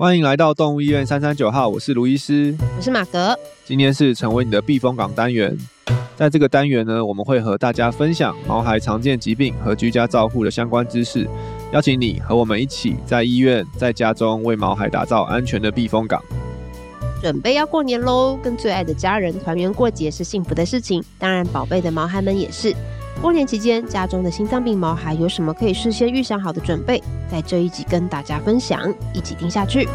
欢迎来到动物医院三三九号，我是卢医师，我是马格。今天是成为你的避风港单元，在这个单元呢，我们会和大家分享毛孩常见疾病和居家照护的相关知识，邀请你和我们一起在医院、在家中为毛孩打造安全的避风港。准备要过年喽，跟最爱的家人团圆过节是幸福的事情，当然宝贝的毛孩们也是。过年期间，家中的心脏病毛孩有什么可以事先预想好的准备？在这一集跟大家分享，一起听下去。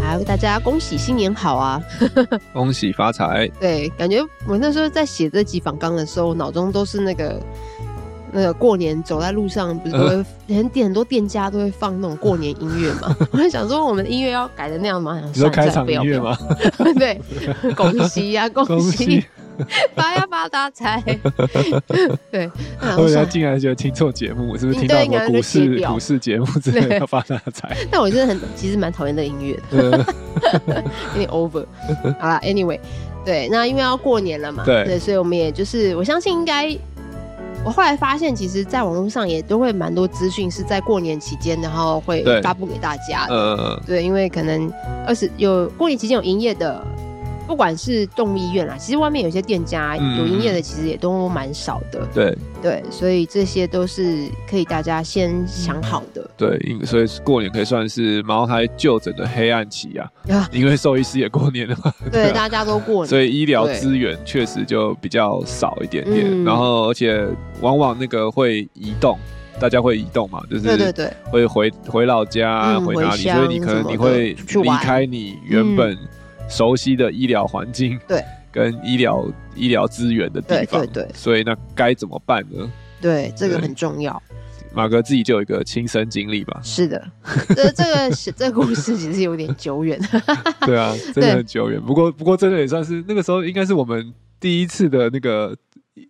好，大家恭喜新年好啊！恭喜发财。对，感觉我那时候在写这集访纲的时候，脑中都是那个。那个过年走在路上，不是都会很店很多店家都会放那种过年音乐嘛？我在想说，我们的音乐要改的那样吗？你说开场音乐吗？对，恭喜呀，恭喜，发呀发大财。对，我以为进来觉得听错节目，是不是听到什么股市股市节目之类的要发大财？但我真的很其实蛮讨厌的音乐的，有点 over。好了，Anyway，对，那因为要过年了嘛，对，所以我们也就是我相信应该。我后来发现，其实，在网络上也都会蛮多资讯是在过年期间，然后会发布给大家的。呃、对，因为可能二十有过年期间有营业的。不管是动物医院啦，其实外面有些店家有营业的，其实也都蛮少的。对对，所以这些都是可以大家先想好的。对，所以过年可以算是毛孩就诊的黑暗期啊，因为兽医师也过年了嘛。对，大家都过年，所以医疗资源确实就比较少一点点。然后，而且往往那个会移动，大家会移动嘛，就是对对对，会回回老家，回哪里？所以你可能你会离开你原本。熟悉的医疗环境，对，跟医疗医疗资源的地方，对对对，所以那该怎么办呢？对，这个很重要。马哥自己就有一个亲身经历吧？是的，这这个是这个故事其实有点久远。对啊，真的很久远。不过不过，真的也算是那个时候应该是我们第一次的那个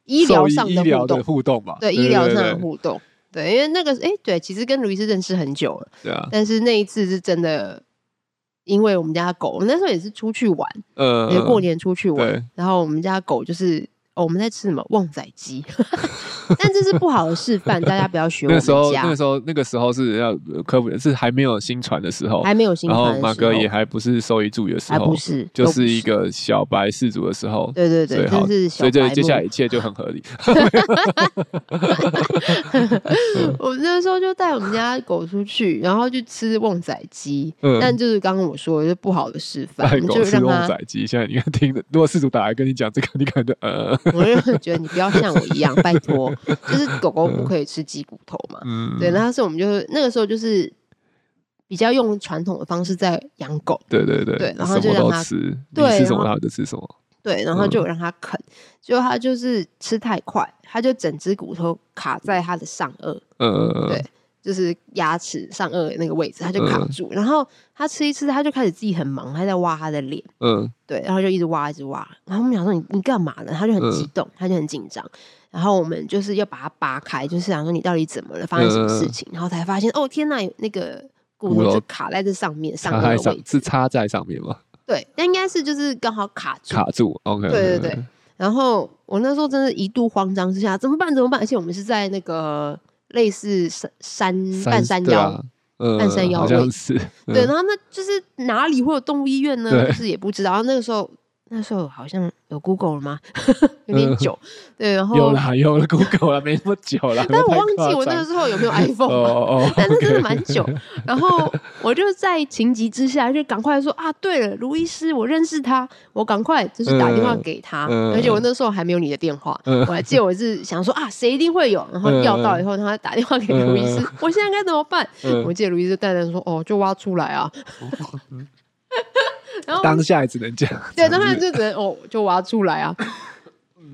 医疗上的互动吧？对，医疗上的互动。对，因为那个哎，对，其实跟卢医师认识很久了。对啊，但是那一次是真的。因为我们家狗，我那时候也是出去玩，呃，也过年出去玩，然后我们家狗就是。我们在吃什么旺仔鸡？但这是不好的示范，大家不要学 我们家。那个时候，那个时候是要科普，是还没有新传的时候，还没有新传。然后马哥也还不是兽医助理的时候，还不是，就是一个小白饲主的时候。对对对，就是小白。所以接下来一切就很合理。我那时候就带我们家狗出去，然后去吃旺仔鸡。但就是刚刚我说的是不好的示范，带狗吃旺仔鸡。现在你看，听的，如果事主打来跟你讲这个，你可能呃。我就觉得你不要像我一样，拜托，就是狗狗不可以吃鸡骨头嘛。嗯，对，那是我们就是那个时候就是比较用传统的方式在养狗。对对对，对，然后就让它吃，对，吃什么它就吃什么。对，然后就让它啃，结果它就是吃太快，它就整只骨头卡在它的上顎。嗯，对。就是牙齿上颚那个位置，他就卡住，嗯、然后他吃一吃，他就开始自己很忙，他在挖他的脸，嗯，对，然后就一直挖，一直挖，然后我们想说你你干嘛呢？他就很激动，他就很紧张，然后我们就是要把它扒开，就是想说你到底怎么了，发生什么事情，嗯、然后才发现哦天哪，那个骨头就卡在这上面，上颚的位置是插在上面吗？对，那应该是就是刚好卡住，卡住，OK，对对对，然后我那时候真的一度慌张之下，怎么办？怎么办？而且我们是在那个。类似山山半山腰，半山腰位置，对，然后那就是哪里会有动物医院呢？就是也不知道。然后那个时候，那时候好像。有 Google 了吗？有点久，对，然后有啦，有了 Google 了，没那么久了。但我忘记我那个时候有没有 iPhone 哦，但是真的蛮久。然后我就在情急之下，就赶快说啊，对了，卢医师，我认识他，我赶快就是打电话给他。而且我那时候还没有你的电话，我还记得我是想说啊，谁一定会有，然后要到以后，他打电话给卢医师，我现在该怎么办？我记得卢医师淡淡说，哦，就挖出来啊。然后当下也只能这样，对，当下就只能哦，就挖出来啊。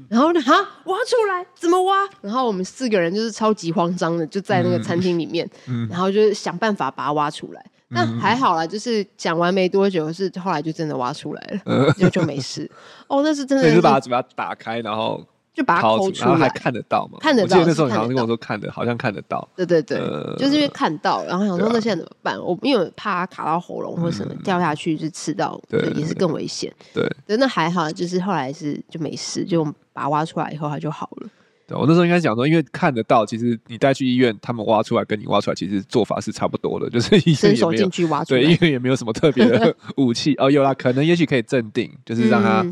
然后呢，哈，挖出来怎么挖？然后我们四个人就是超级慌张的，就在那个餐厅里面，嗯，然后就是想办法把它挖出来。那还好啦，就是讲完没多久，是后来就真的挖出来了，就就没事。哦，那是真的，是把它嘴巴打开，然后。就把它抠出来，然后还看得到吗？看得到。我记得那时候你好像跟我说看的，好像看得到。对对对，就是因为看到，然后想说那现在怎么办？我因为怕它卡到喉咙或什么掉下去就吃到，对，也是更危险。对，那还好，就是后来是就没事，就把它挖出来以后它就好了。对，我那时候应该讲说，因为看得到，其实你带去医院，他们挖出来跟你挖出来，其实做法是差不多的，就是医生也没有对，医院也没有什么特别的 武器哦，有啦，可能也许可以镇定，就是让他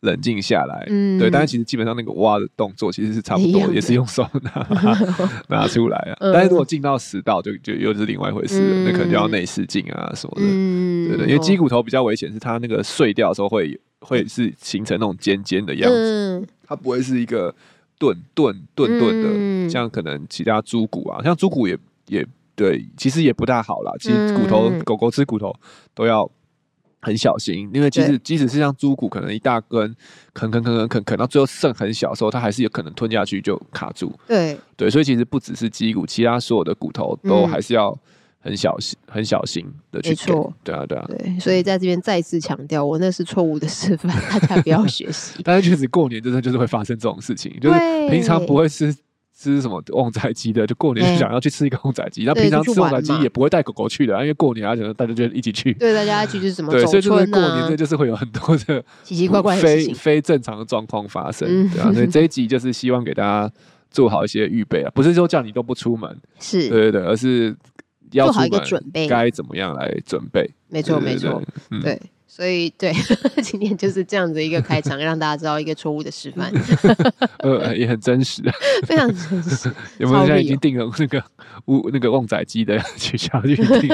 冷静下来，嗯，对，但是其实基本上那个挖的动作其实是差不多，也是用手拿 拿出来啊，但是如果进到食道，就就又是另外一回事了，那可能就要内视镜啊什么的，对对，因为鸡骨头比较危险，是它那个碎掉的时候会会是形成那种尖尖的样子，它不会是一个。钝钝钝钝的，像可能其他猪骨啊，像猪骨也也对，其实也不大好啦。其实骨头，狗狗吃骨头都要很小心，因为即使即使是像猪骨，可能一大根啃啃啃啃啃啃到最后剩很小的时候，它还是有可能吞下去就卡住。对对，所以其实不只是鸡骨，其他所有的骨头都还是要。很小心，很小心的去做。对啊，对啊，对，所以在这边再次强调，我那是错误的示范，大家不要学习。但是确实过年真的就是会发生这种事情，就是平常不会吃吃什么旺仔鸡的，就过年就想要去吃一个旺仔鸡。那平常吃旺仔鸡也不会带狗狗去的，因为过年啊，可能大家就一起去。对，大家一起去什么？对，所以就是过年这就是会有很多的 奇奇怪怪、非非正常的状况发生，对啊。所以 这一集就是希望给大家做好一些预备啊，不是说叫你都不出门，是对对对，而是要。做好一个准备，该怎么样来准备？没错，没错，对，所以对，今天就是这样子一个开场，让大家知道一个错误的示范。呃，也很真实，非常真实。有没有现在已经订了那个乌那个旺仔鸡的取消预定？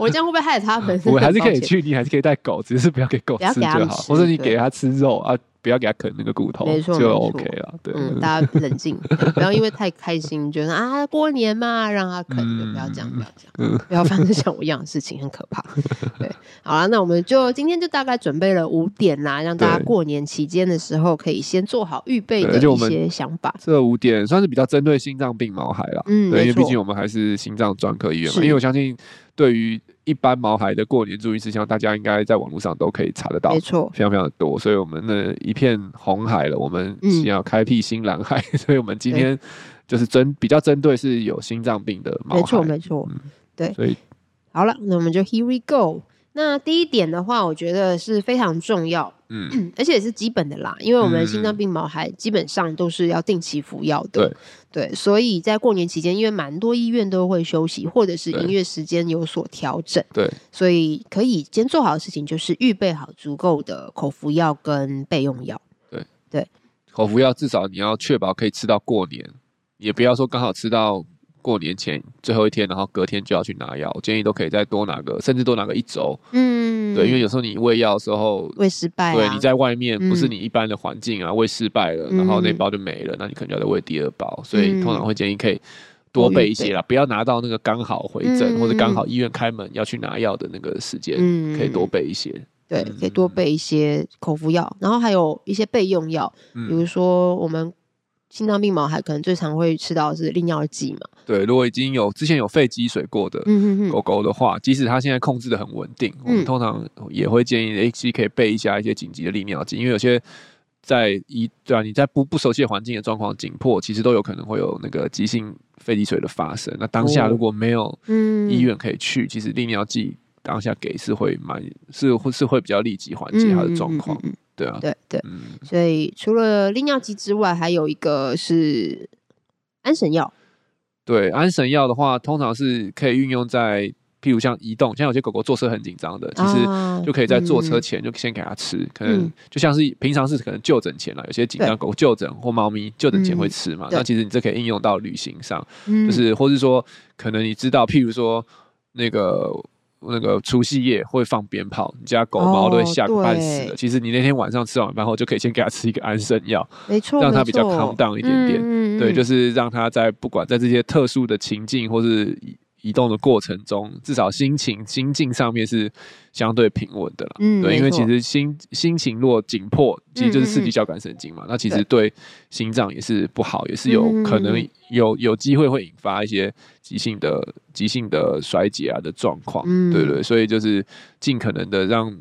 我这样会不会害他们？我还是可以去，你还是可以带狗，只是不要给狗吃就好，或者你给它吃肉啊。不要给他啃那个骨头，没错，就 OK 了。对，嗯，大家冷静，不要因为太开心，觉得啊过年嘛，让他啃，不要这样，不要这样，不要发生像我一样的事情，很可怕。对，好了，那我们就今天就大概准备了五点啦，让大家过年期间的时候可以先做好预备的一些想法。这五点算是比较针对心脏病毛孩了，嗯，对，因为毕竟我们还是心脏专科医院嘛，因为我相信对于。一般毛孩的过年注意事项，大家应该在网络上都可以查得到，没错，非常非常的多。所以，我们的一片红海了，我们是要开辟新蓝海。嗯、所以我们今天就是针比较针对是有心脏病的毛孩，没错，没错，嗯、对。所以，好了，那我们就 Here we go。那第一点的话，我觉得是非常重要，嗯，而且也是基本的啦，因为我们心脏病毛孩基本上都是要定期服药的，对。对，所以在过年期间，因为蛮多医院都会休息，或者是营业时间有所调整，对，所以可以先做好的事情就是预备好足够的口服药跟备用药，对。对，口服药至少你要确保可以吃到过年，也不要说刚好吃到。过年前最后一天，然后隔天就要去拿药，我建议都可以再多拿个，甚至多拿个一周。嗯，对，因为有时候你喂药的时候喂失败、啊，对，你在外面不是你一般的环境啊，喂、嗯、失败了，然后那包就没了，那你可能就要再喂第二包。所以通常会建议可以多备一些啦，不要拿到那个刚好回诊、嗯、或者刚好医院开门要去拿药的那个时间，嗯、可以多备一些。对，可以多备一些口服药，然后还有一些备用药，嗯、比如说我们。心脏病毛孩可能最常会吃到的是利尿剂嘛？对，如果已经有之前有肺积水过的狗狗的话，即使它现在控制的很稳定，我们通常也会建议 A C 可以备一下一些紧急的利尿剂，因为有些在一对啊，你在不不熟悉的环境的状况紧迫，其实都有可能会有那个急性肺积水的发生。那当下如果没有医院可以去，其实利尿剂当下给是会蛮是会是会比较立即缓解它的状况。对啊，对对，嗯、所以除了利尿剂之外，还有一个是安神药。对，安神药的话，通常是可以运用在，譬如像移动，像有些狗狗坐车很紧张的，其实就可以在坐车前就先给它吃，啊、可能就像是平常是可能就诊前了，有些紧张狗就诊或猫咪就诊前会吃嘛，嗯、那其实你这可以应用到旅行上，嗯、就是或是说，可能你知道，譬如说那个。那个除夕夜会放鞭炮，你家狗猫都会吓个半死的。其实你那天晚上吃完饭后，就可以先给它吃一个安神药，没错，让它比较 calm down 一点点。对，就是让它在不管在这些特殊的情境或是。移动的过程中，至少心情心境上面是相对平稳的了。嗯，对，因为其实心心情若紧迫，其实就是刺激交感神经嘛。那其实对心脏也是不好，也是有可能有有机会会引发一些急性的急性的衰竭啊的状况。嗯，对对，所以就是尽可能的让，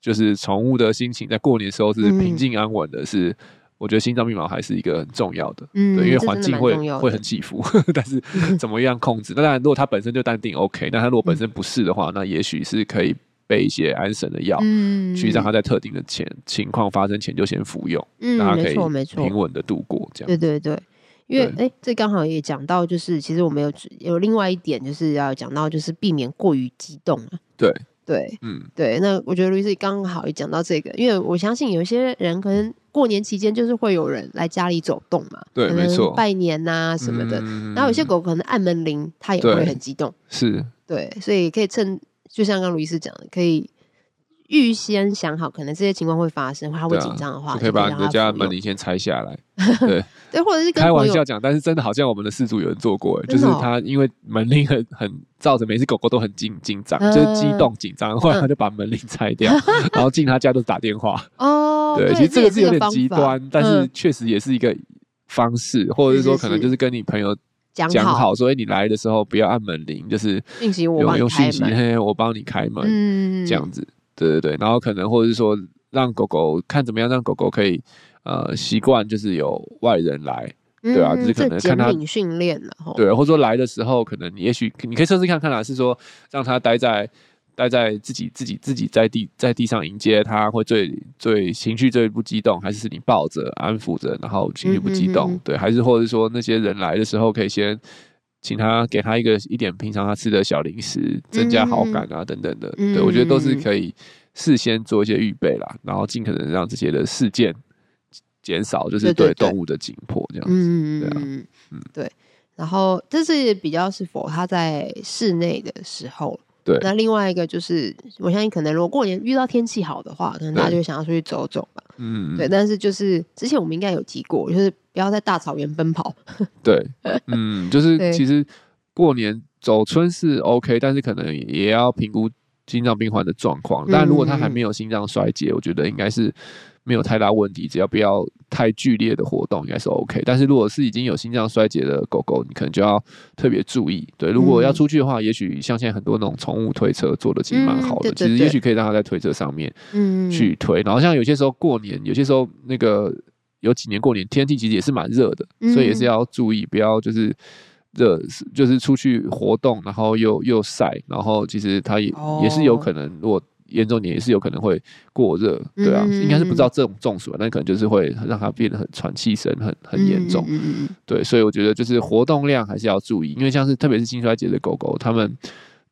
就是宠物的心情在过年的时候是平静安稳的，是。我觉得心脏病毛还是一个很重要的，嗯，对，因为环境会会很起伏，但是怎么样控制？那当然，如果他本身就淡定，OK，那他如果本身不是的话，那也许是可以备一些安神的药，嗯，去让他在特定的前情况发生前就先服用，嗯，让他可以没错，平稳的度过这样。对对对，因为哎，这刚好也讲到，就是其实我们有有另外一点，就是要讲到，就是避免过于激动啊。对对，嗯，对。那我觉得路易斯刚好也讲到这个，因为我相信有些人可能。过年期间就是会有人来家里走动嘛，对，没错，拜年呐什么的。然后有些狗可能按门铃，它也会很激动，是，对，所以可以趁，就像刚刚路易斯讲的，可以预先想好，可能这些情况会发生，他会紧张的话，可以把你的家门铃先拆下来，对，对，或者是开玩笑讲，但是真的好像我们的事主有人做过，就是他因为门铃很很造成每次狗狗都很紧紧张，就是激动紧张，后来他就把门铃拆掉，然后进他家都打电话。哦。对，其实这个是有点极端，但是确实也是一个方式，或者是说可能就是跟你朋友讲好，所以你来的时候不要按门铃，就是用用讯息，嘿，我帮你开门，这样子，对对对，然后可能或者是说让狗狗看怎么样，让狗狗可以呃习惯，就是有外人来，对啊，就是可能看他训练了，对，或者说来的时候，可能你也许你可以测试看看啦，是说让它待在。待在自己自己自己在地在地上迎接它，会最最情绪最不激动，还是你抱着安抚着，然后情绪不激动？嗯、哼哼对，还是或者说那些人来的时候，可以先请他给他一个一点平常他吃的小零食，增加好感啊等等的。嗯、对，我觉得都是可以事先做一些预备啦，然后尽可能让这些的事件减少，就是对动物的紧迫这样子。嗯对啊，嗯对。然后这是比较是否他在室内的时候。对，那另外一个就是，我相信可能如果过年遇到天气好的话，可能大家就想要出去走走吧。嗯，对。但是就是之前我们应该有提过，就是不要在大草原奔跑。对，嗯，就是其实过年走春是 OK，但是可能也要评估心脏病患的状况。但如果他还没有心脏衰竭，我觉得应该是。没有太大问题，只要不要太剧烈的活动，应该是 OK。但是如果是已经有心脏衰竭的狗狗，你可能就要特别注意。对，如果要出去的话，也许像现在很多那种宠物推车做的其实蛮好的，其实也许可以让它在推车上面去推。然后像有些时候过年，有些时候那个有几年过年天气其实也是蛮热的，所以也是要注意，不要就是热，就是出去活动，然后又又晒，然后其实它也也是有可能如果。严重点也是有可能会过热，对啊，应该是不知道这种中暑，但可能就是会让它变得很喘气声很很严重，对，所以我觉得就是活动量还是要注意，因为像是特别是心衰竭的狗狗，它们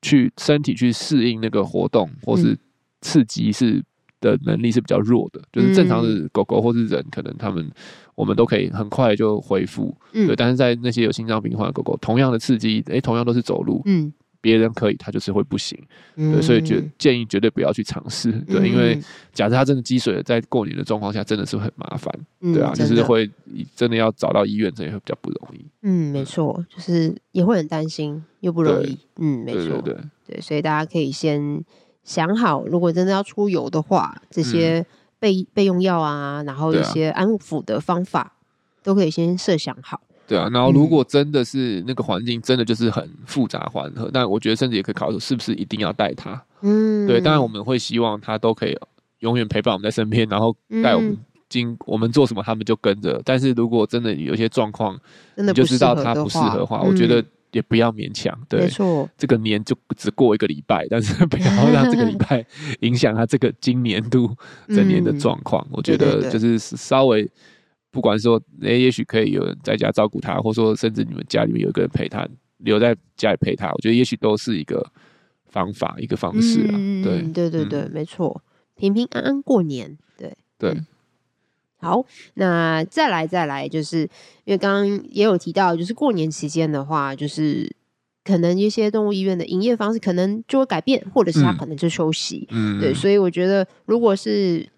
去身体去适应那个活动或是刺激是的能力是比较弱的，就是正常的狗狗或是人，可能他们我们都可以很快就恢复，对，但是在那些有心脏病患的狗狗，同样的刺激，诶，同样都是走路，嗯。别人可以，他就是会不行，嗯、对，所以绝建议绝对不要去尝试，嗯、对，因为假设它真的积水了，在过年的状况下，真的是很麻烦，嗯、对啊，就是会真的要找到医院，这也会比较不容易。嗯，没错，就是也会很担心，又不容易。嗯，没错，对，所以大家可以先想好，如果真的要出游的话，这些备、嗯、备用药啊，然后一些安抚的方法，都可以先设想好。对啊，然后如果真的是那个环境真的就是很复杂缓和，那我觉得甚至也可以考虑是不是一定要带他。嗯，对，当然我们会希望他都可以永远陪伴我们在身边，然后带我们经我们做什么，他们就跟着。但是如果真的有些状况，真的就知道他不适合的话，我觉得也不要勉强。对，没错，这个年就只过一个礼拜，但是不要让这个礼拜影响他这个今年度整年的状况。我觉得就是稍微。不管说，哎，也许可以有人在家照顾他，或者说甚至你们家里面有一个人陪他，留在家里陪他，我觉得也许都是一个方法，一个方式啊。嗯、对，对对对，嗯、没错，平平安安过年。对对、嗯，好，那再来再来，就是因为刚刚也有提到，就是过年期间的话，就是可能一些动物医院的营业方式可能就会改变，或者是他可能就休息。嗯，对，所以我觉得如果是。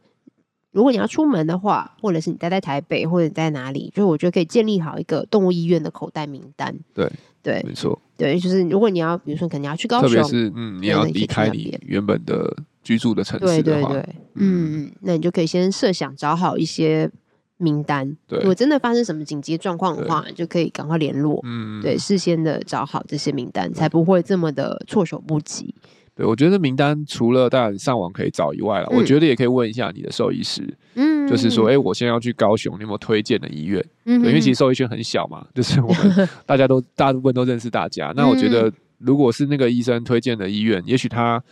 如果你要出门的话，或者是你待在台北，或者你在哪里，就我觉得可以建立好一个动物医院的口袋名单。对对，对没错。对，就是如果你要，比如说，可能你要去高雄，特别是嗯，你要离开你原本的居住的城市的话，对对对，嗯，嗯，那你就可以先设想找好一些名单。对，如果真的发生什么紧急状况的话，就可以赶快联络。嗯，对，事先的找好这些名单，才不会这么的措手不及。对，我觉得名单除了当然上网可以找以外了，嗯、我觉得也可以问一下你的兽医师，嗯，就是说，哎，我现在要去高雄，你有没有推荐的医院？嗯，因为其实兽医圈很小嘛，就是我们 大家都大部分都认识大家。那我觉得，如果是那个医生推荐的医院，也许他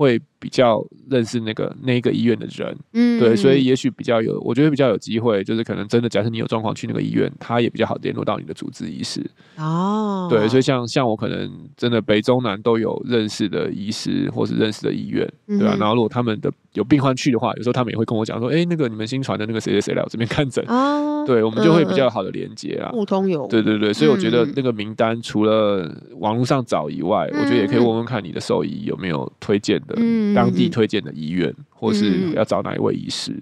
会比较认识那个那个医院的人，嗯，对，所以也许比较有，我觉得比较有机会，就是可能真的，假设你有状况去那个医院，他也比较好联络到你的主治医师。哦，对，所以像像我可能真的北中南都有认识的医师或是认识的医院，对吧、啊？然后如果他们的有病患去的话，有时候他们也会跟我讲说，哎、欸，那个你们新传的那个谁谁谁来我这边看诊，啊，对，我们就会比较好的连接啊，互通有，对对对，所以我觉得那个名单除了网络上找以外，我觉得也可以问问看你的兽医有没有推荐的，当地推荐的医院，或是要找哪一位医师，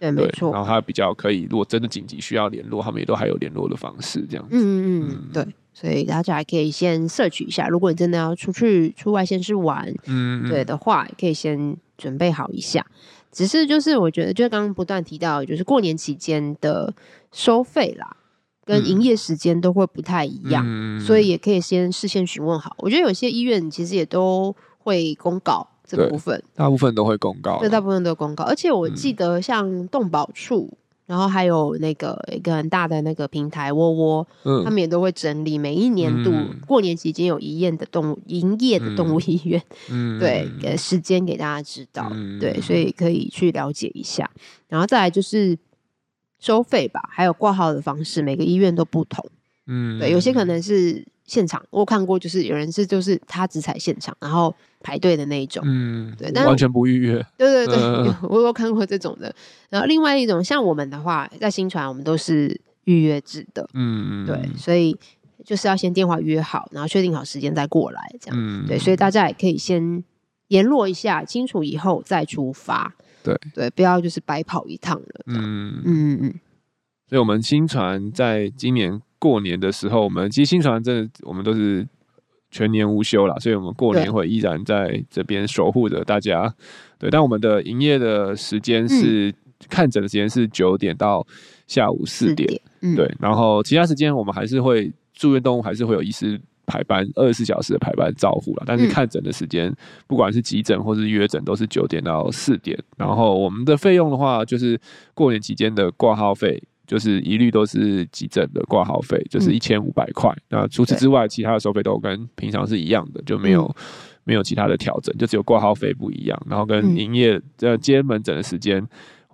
对，没错，然后他比较可以，如果真的紧急需要联络，他们也都还有联络的方式，这样子，嗯嗯对。所以大家还可以先 search 一下，如果你真的要出去出外先去玩，嗯，对的话，可以先准备好一下。只是就是我觉得，就刚刚不断提到，就是过年期间的收费啦，跟营业时间都会不太一样，嗯，所以也可以先事先询问好。我觉得有些医院其实也都会公告这个部分，大部分都会公告，对，大部分都公告。而且我记得像动保处。然后还有那个一个很大的那个平台窝窝，嗯，他们也都会整理每一年度过年期间有营业的动物营业的动物医院，嗯，对，给时间给大家知道，嗯，对，所以可以去了解一下。然后再来就是收费吧，还有挂号的方式，每个医院都不同，嗯，对，有些可能是现场，我有看过，就是有人是就是他只采现场，然后。排队的那一种，嗯，对，但完全不预约，对对对，呃、我有看过这种的。然后另外一种，像我们的话，在新传，我们都是预约制的，嗯嗯，对，所以就是要先电话约好，然后确定好时间再过来，这样，嗯、对，所以大家也可以先联络一下，清楚以后再出发，对对，不要就是白跑一趟了，嗯嗯嗯。所以我们新传在今年过年的时候，我们其实新传真的，我们都是。全年无休啦，所以我们过年会依然在这边守护着大家。对，但我们的营业的时间是、嗯、看诊的时间是九点到下午四点。点嗯、对，然后其他时间我们还是会住院动物还是会有医师排班，二十四小时的排班照护了。但是看诊的时间，嗯、不管是急诊或是约诊，都是九点到四点。然后我们的费用的话，就是过年期间的挂号费。就是一律都是急诊的挂号费，就是一千五百块。那除此之外，其他的收费都跟平常是一样的，就没有没有其他的调整，就只有挂号费不一样。然后跟营业呃接门诊的时间。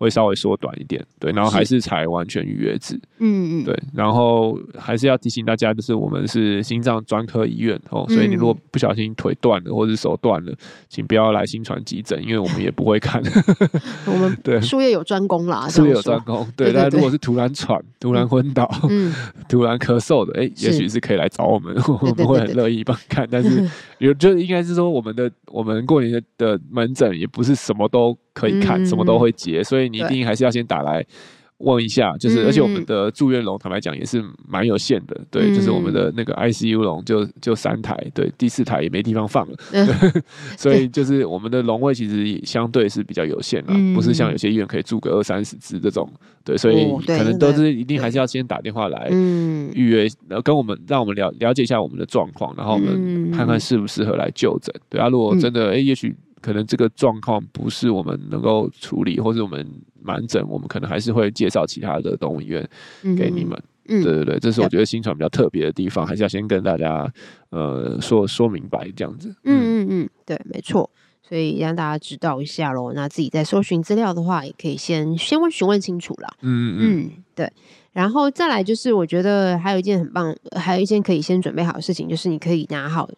会稍微缩短一点，对，然后还是采完全预约制，嗯嗯，对，然后还是要提醒大家，就是我们是心脏专科医院哦，所以你如果不小心腿断了或者手断了，请不要来新传急诊，因为我们也不会看。我们对术业有专攻啦，术业有专攻，对，但如果是突然喘、突然昏倒、突然咳嗽的，哎，也许是可以来找我们，我们会很乐意帮看。但是 有就应该是说，我们的我们过年的门诊也不是什么都。可以看，什么都会接，嗯、所以你一定还是要先打来问一下。就是，而且我们的住院龙，坦白讲也是蛮有限的。对，嗯、就是我们的那个 ICU 龙就就三台，对，第四台也没地方放了。嗯、所以就是我们的龙位其实相对是比较有限了，嗯、不是像有些医院可以住个二三十只这种。对，所以可能都是一定还是要先打电话来预约，然后跟我们让我们了了解一下我们的状况，然后我们看看适不适合来就诊。对啊，如果真的哎、欸，也许。可能这个状况不是我们能够处理，或是我们满诊，我们可能还是会介绍其他的动物医院给你们。嗯，对对对，这是我觉得新传比较特别的地方，还是要先跟大家呃说说明白这样子。嗯嗯嗯，对，没错，所以让大家知道一下喽。那自己在搜寻资料的话，也可以先先问询问清楚啦。嗯嗯，对，然后再来就是我觉得还有一件很棒，还有一件可以先准备好的事情，就是你可以拿好。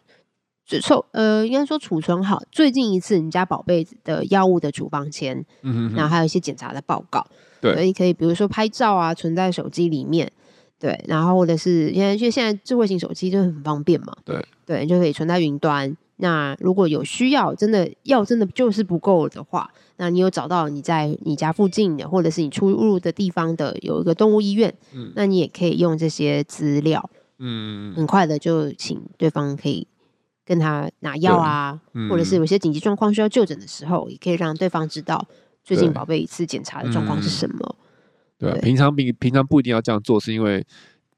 储存呃，应该说储存好最近一次你家宝贝的药物的处方签，嗯哼哼，然后还有一些检查的报告，对，所以可以比如说拍照啊，存在手机里面，对，然后或者是因为就现在智慧型手机就很方便嘛，对，对，就可以存在云端。那如果有需要，真的药真的就是不够的话，那你有找到你在你家附近的，或者是你出入的地方的有一个动物医院，嗯，那你也可以用这些资料，嗯，很快的就请对方可以。跟他拿药啊，嗯、或者是有些紧急状况需要就诊的时候，也可以让对方知道最近宝贝一次检查的状况是什么。对，对，平常平平常不一定要这样做，是因为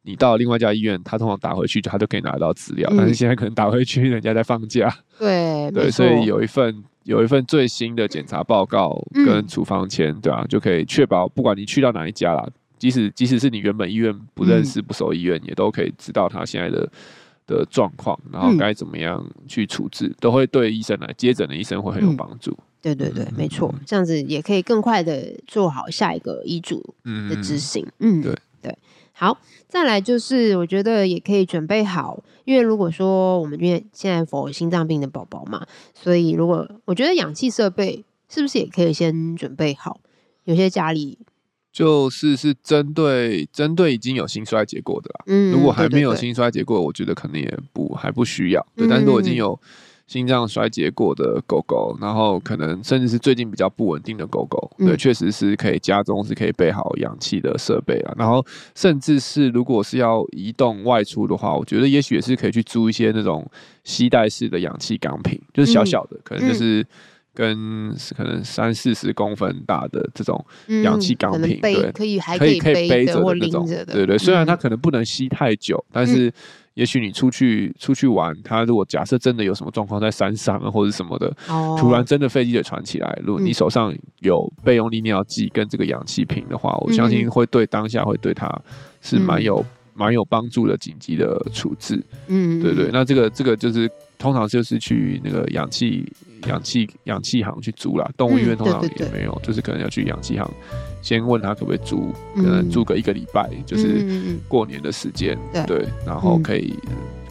你到另外一家医院，他通常打回去，他就可以拿到资料。嗯、但是现在可能打回去，人家在放假。对对，所以有一份有一份最新的检查报告跟处方签，嗯、对啊，就可以确保不管你去到哪一家啦，即使即使是你原本医院不认识、不熟医院，嗯、也都可以知道他现在的。的状况，然后该怎么样去处置，嗯、都会对医生来接诊的医生会很有帮助。嗯、对对对，没错，这样子也可以更快的做好下一个医嘱的执行。嗯，对对。好，再来就是我觉得也可以准备好，因为如果说我们因为现在否心脏病的宝宝嘛，所以如果我觉得氧气设备是不是也可以先准备好？有些家里。就是是针对针对已经有心衰竭过的啦，嗯，如果还没有心衰竭过，对对对，我觉得可能也不还不需要，对。但是如果已经有心脏衰竭过的狗狗，然后可能甚至是最近比较不稳定的狗狗，对，确实是可以家中是可以备好氧气的设备啊。然后甚至是如果是要移动外出的话，我觉得也许也是可以去租一些那种吸带式的氧气钢瓶，就是小小的，可能就是。跟可能三四十公分大的这种氧气钢瓶，对，可以还可以可以背着的那种，对对。虽然它可能不能吸太久，但是也许你出去出去玩，它如果假设真的有什么状况在山上啊或者什么的，突然真的飞机得传起来，如果你手上有备用利尿剂跟这个氧气瓶的话，我相信会对当下会对它是蛮有蛮有帮助的紧急的处置。嗯，对对。那这个这个就是通常就是去那个氧气。氧气氧气行去租啦，动物医院通常也没有，就是可能要去氧气行，先问他可不可以租，可能租个一个礼拜，就是过年的时间，对，然后可以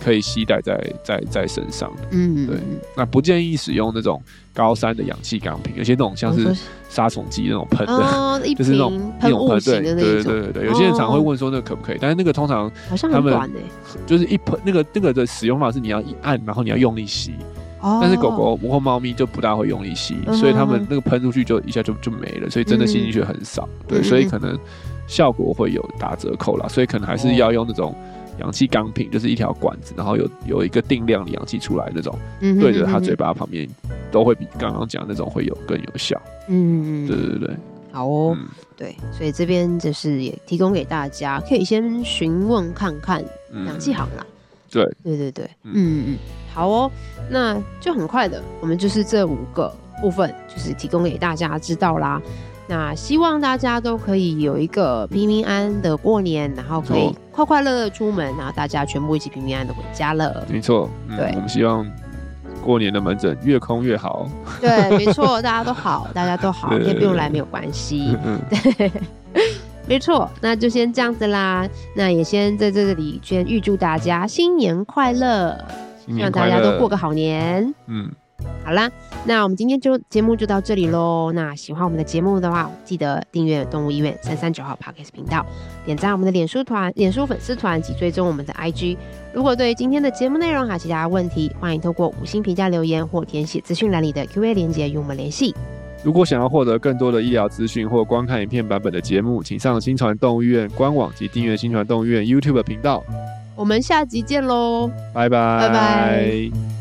可以携带在在在身上，嗯，对，那不建议使用那种高山的氧气钢瓶，有些那种像是杀虫剂那种喷的，就是那种那种喷，对对对对对，有些人常会问说那个可不可以，但是那个通常他们就是一喷那个那个的使用方式，你要一按，然后你要用力吸。但是狗狗或猫咪就不大会用力吸，所以它们那个喷出去就一下就就没了，所以真的吸进去很少。对，所以可能效果会有打折扣啦，所以可能还是要用那种氧气钢瓶，就是一条管子，然后有有一个定量的氧气出来那种，对着它嘴巴旁边，都会比刚刚讲那种会有更有效。嗯，对对对，好哦，对，所以这边就是也提供给大家，可以先询问看看氧气行啦。对。对对对，嗯嗯。好哦，那就很快的，我们就是这五个部分，就是提供给大家知道啦。那希望大家都可以有一个平平安安的过年，然后可以快快乐乐出门，然后大家全部一起平平安安的回家了。没错，嗯、对，我们希望过年的门诊越空越好。对，没错，大家都好，大家都好，可以不用来没有关系。对，没错，那就先这样子啦。那也先在这里先预祝大家新年快乐。让大家都过个好年。嗯，好啦，那我们今天就节目就到这里喽。那喜欢我们的节目的话，记得订阅动物医院三三九号 Podcast 频道，点赞我们的脸书团、脸书粉丝团及追踪我们的 IG。如果对今天的节目内容还有其他问题，欢迎透过五星评价留言或填写资讯栏里的 Q&A 链接与我们联系。如果想要获得更多的医疗资讯或观看影片版本的节目，请上新传动物医院官网及订阅新传动物医院 YouTube 频道。我们下集见喽！拜拜拜拜。